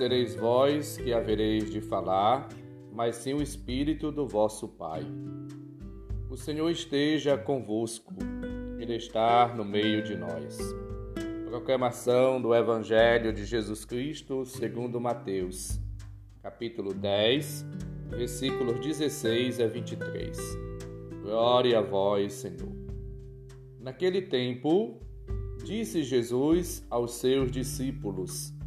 sereis vós que havereis de falar, mas sim o Espírito do vosso Pai. O Senhor esteja convosco, Ele está no meio de nós. Proclamação do Evangelho de Jesus Cristo segundo Mateus, capítulo 10, versículos 16 a 23. Glória a vós, Senhor. Naquele tempo, disse Jesus aos seus discípulos: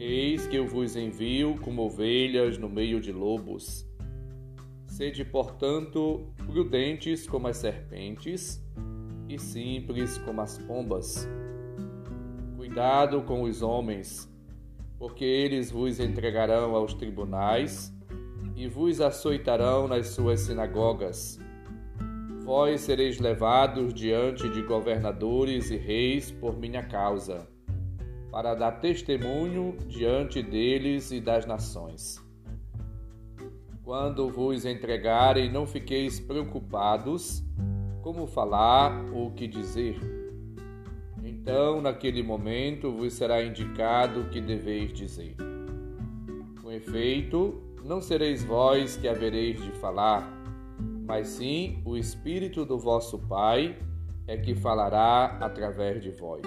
Eis que eu vos envio como ovelhas no meio de lobos. Sede, portanto, prudentes como as serpentes e simples como as pombas. Cuidado com os homens, porque eles vos entregarão aos tribunais e vos açoitarão nas suas sinagogas. Vós sereis levados diante de governadores e reis por minha causa para dar testemunho diante deles e das nações. Quando vos entregarem, não fiqueis preocupados como falar ou o que dizer. Então, naquele momento, vos será indicado o que deveis dizer. Com efeito, não sereis vós que havereis de falar, mas sim o Espírito do vosso Pai é que falará através de vós.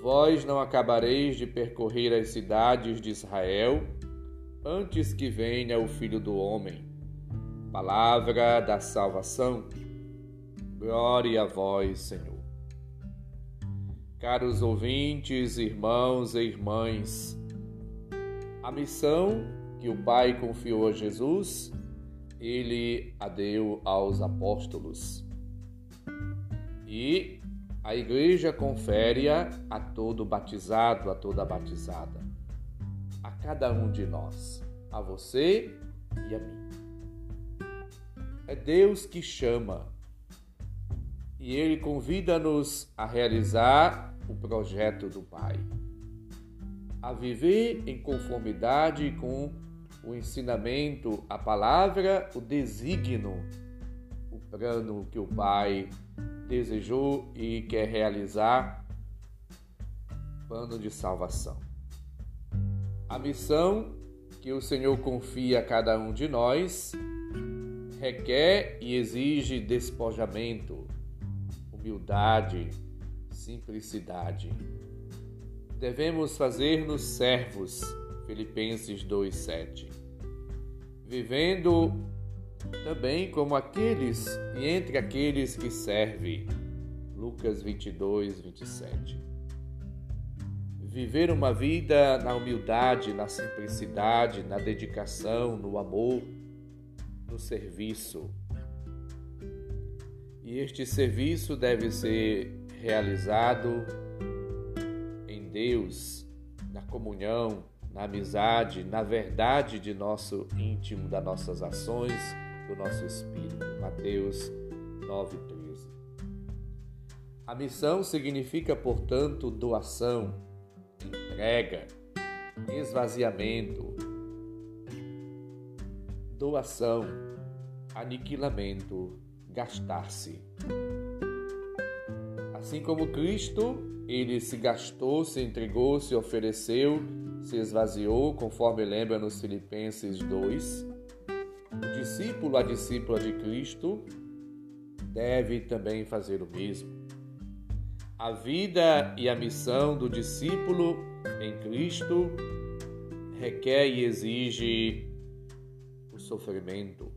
Vós não acabareis de percorrer as cidades de Israel antes que venha o Filho do Homem. Palavra da salvação. Glória a vós, Senhor. Caros ouvintes, irmãos e irmãs, a missão que o Pai confiou a Jesus, ele a deu aos apóstolos. E a igreja confere-a a todo batizado, a toda batizada, a cada um de nós, a você e a mim. É Deus que chama. E Ele convida-nos a realizar o projeto do Pai, a viver em conformidade com o ensinamento, a palavra, o desígnio, o plano que o Pai desejou e quer realizar plano de salvação. A missão que o Senhor confia a cada um de nós requer e exige despojamento, humildade, simplicidade. Devemos fazer-nos servos, Filipenses 2:7. Vivendo também como aqueles e entre aqueles que servem. Lucas 22, 27. Viver uma vida na humildade, na simplicidade, na dedicação, no amor, no serviço. E este serviço deve ser realizado em Deus, na comunhão, na amizade, na verdade de nosso íntimo, das nossas ações do nosso espírito. Mateus 9:13. A missão significa, portanto, doação, entrega, esvaziamento, doação, aniquilamento, gastar-se. Assim como Cristo, ele se gastou, se entregou, se ofereceu, se esvaziou, conforme lembra nos Filipenses 2 o discípulo, a discípula de Cristo, deve também fazer o mesmo. A vida e a missão do discípulo em Cristo requer e exige o sofrimento.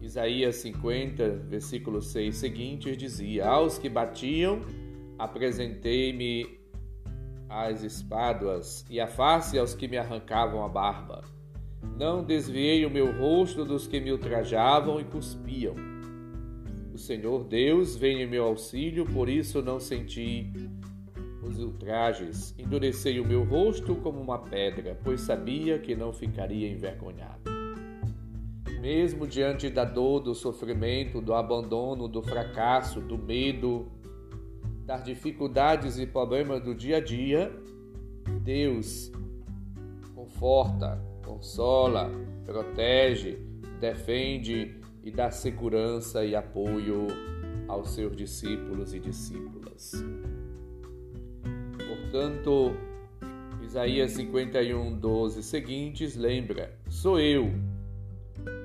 Isaías 50, versículo 6 seguinte, dizia: Aos que batiam, apresentei-me as espadas, e a face aos que me arrancavam a barba. Não desviei o meu rosto dos que me ultrajavam e cuspiam. O Senhor Deus vem em meu auxílio, por isso não senti os ultrajes, endurecei o meu rosto como uma pedra, pois sabia que não ficaria envergonhado. Mesmo diante da dor, do sofrimento, do abandono, do fracasso, do medo, das dificuldades e problemas do dia a dia, Deus conforta, consola, protege, defende e dá segurança e apoio aos seus discípulos e discípulas. Portanto, Isaías 51, 12 seguintes lembra: Sou eu,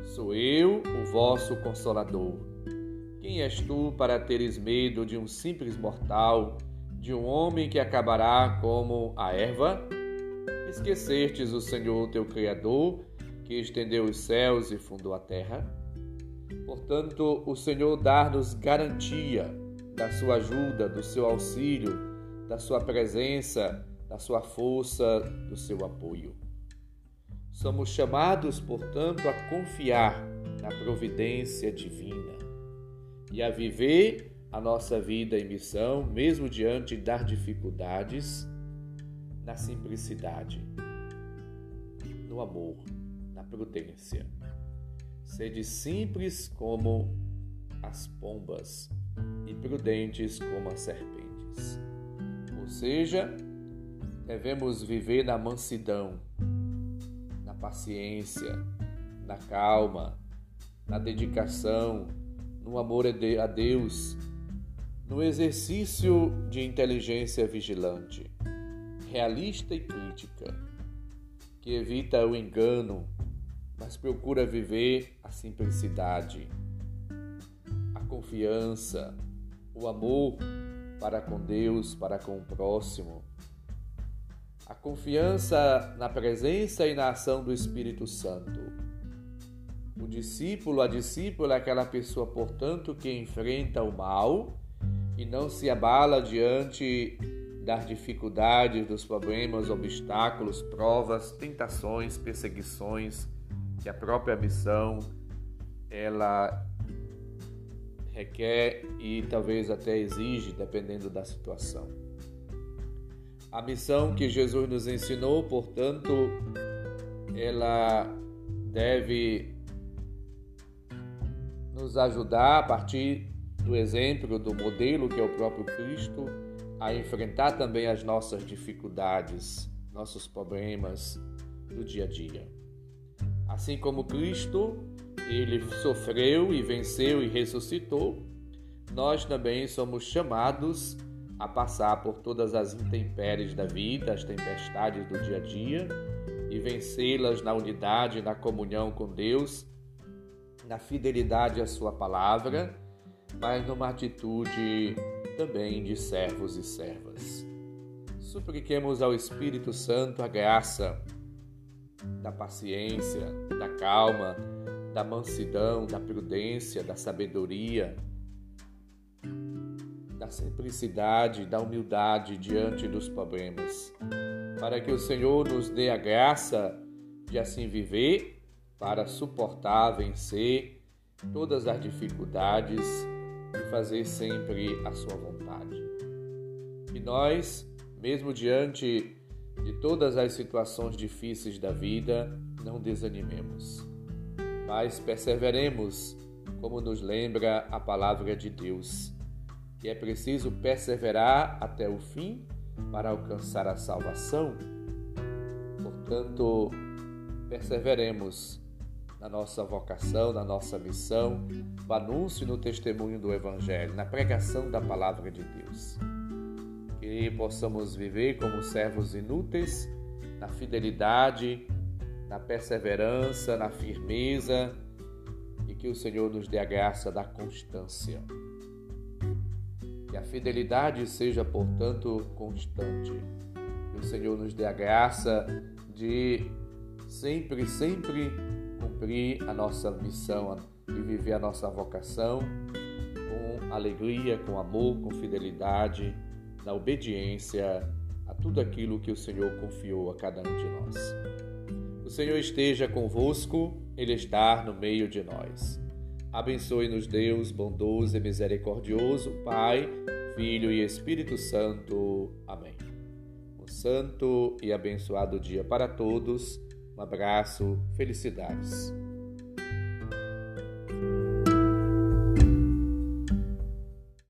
sou eu o vosso consolador. Quem és tu para teres medo de um simples mortal, de um homem que acabará como a erva? Esquecertes o Senhor teu Criador, que estendeu os céus e fundou a terra? Portanto, o Senhor dá-nos garantia da sua ajuda, do seu auxílio, da sua presença, da sua força, do seu apoio. Somos chamados, portanto, a confiar na providência divina e a viver a nossa vida em missão, mesmo diante das dificuldades, na simplicidade, no amor, na prudência. Sede simples como as pombas e prudentes como as serpentes. Ou seja, devemos viver na mansidão, na paciência, na calma, na dedicação, no amor a Deus, no exercício de inteligência vigilante, realista e crítica, que evita o engano, mas procura viver a simplicidade, a confiança, o amor para com Deus, para com o próximo, a confiança na presença e na ação do Espírito Santo. O discípulo, a discípula é aquela pessoa, portanto, que enfrenta o mal e não se abala diante das dificuldades, dos problemas, obstáculos, provas, tentações, perseguições que a própria missão ela requer e talvez até exige, dependendo da situação. A missão que Jesus nos ensinou, portanto, ela deve nos ajudar a partir do exemplo, do modelo que é o próprio Cristo, a enfrentar também as nossas dificuldades, nossos problemas do dia a dia. Assim como Cristo, ele sofreu e venceu e ressuscitou, nós também somos chamados a passar por todas as intempéries da vida, as tempestades do dia a dia e vencê-las na unidade, na comunhão com Deus, na fidelidade à Sua palavra, mas numa atitude também de servos e servas. Supliquemos ao Espírito Santo a graça da paciência, da calma, da mansidão, da prudência, da sabedoria, da simplicidade, da humildade diante dos problemas, para que o Senhor nos dê a graça de assim viver, para suportar, vencer todas as dificuldades fazer sempre a sua vontade. E nós, mesmo diante de todas as situações difíceis da vida, não desanimemos, mas perseveremos, como nos lembra a palavra de Deus, que é preciso perseverar até o fim para alcançar a salvação. Portanto, perseveremos na nossa vocação, na nossa missão, no anúncio e no testemunho do Evangelho, na pregação da palavra de Deus que possamos viver como servos inúteis, na fidelidade, na perseverança, na firmeza e que o Senhor nos dê a graça da constância. Que a fidelidade seja, portanto, constante. Que o Senhor nos dê a graça de sempre, sempre cumprir a nossa missão e viver a nossa vocação com alegria, com amor, com fidelidade na obediência a tudo aquilo que o Senhor confiou a cada um de nós. O Senhor esteja convosco, Ele está no meio de nós. Abençoe-nos, Deus bondoso e misericordioso, Pai, Filho e Espírito Santo. Amém. Um santo e abençoado dia para todos. Um abraço, felicidades.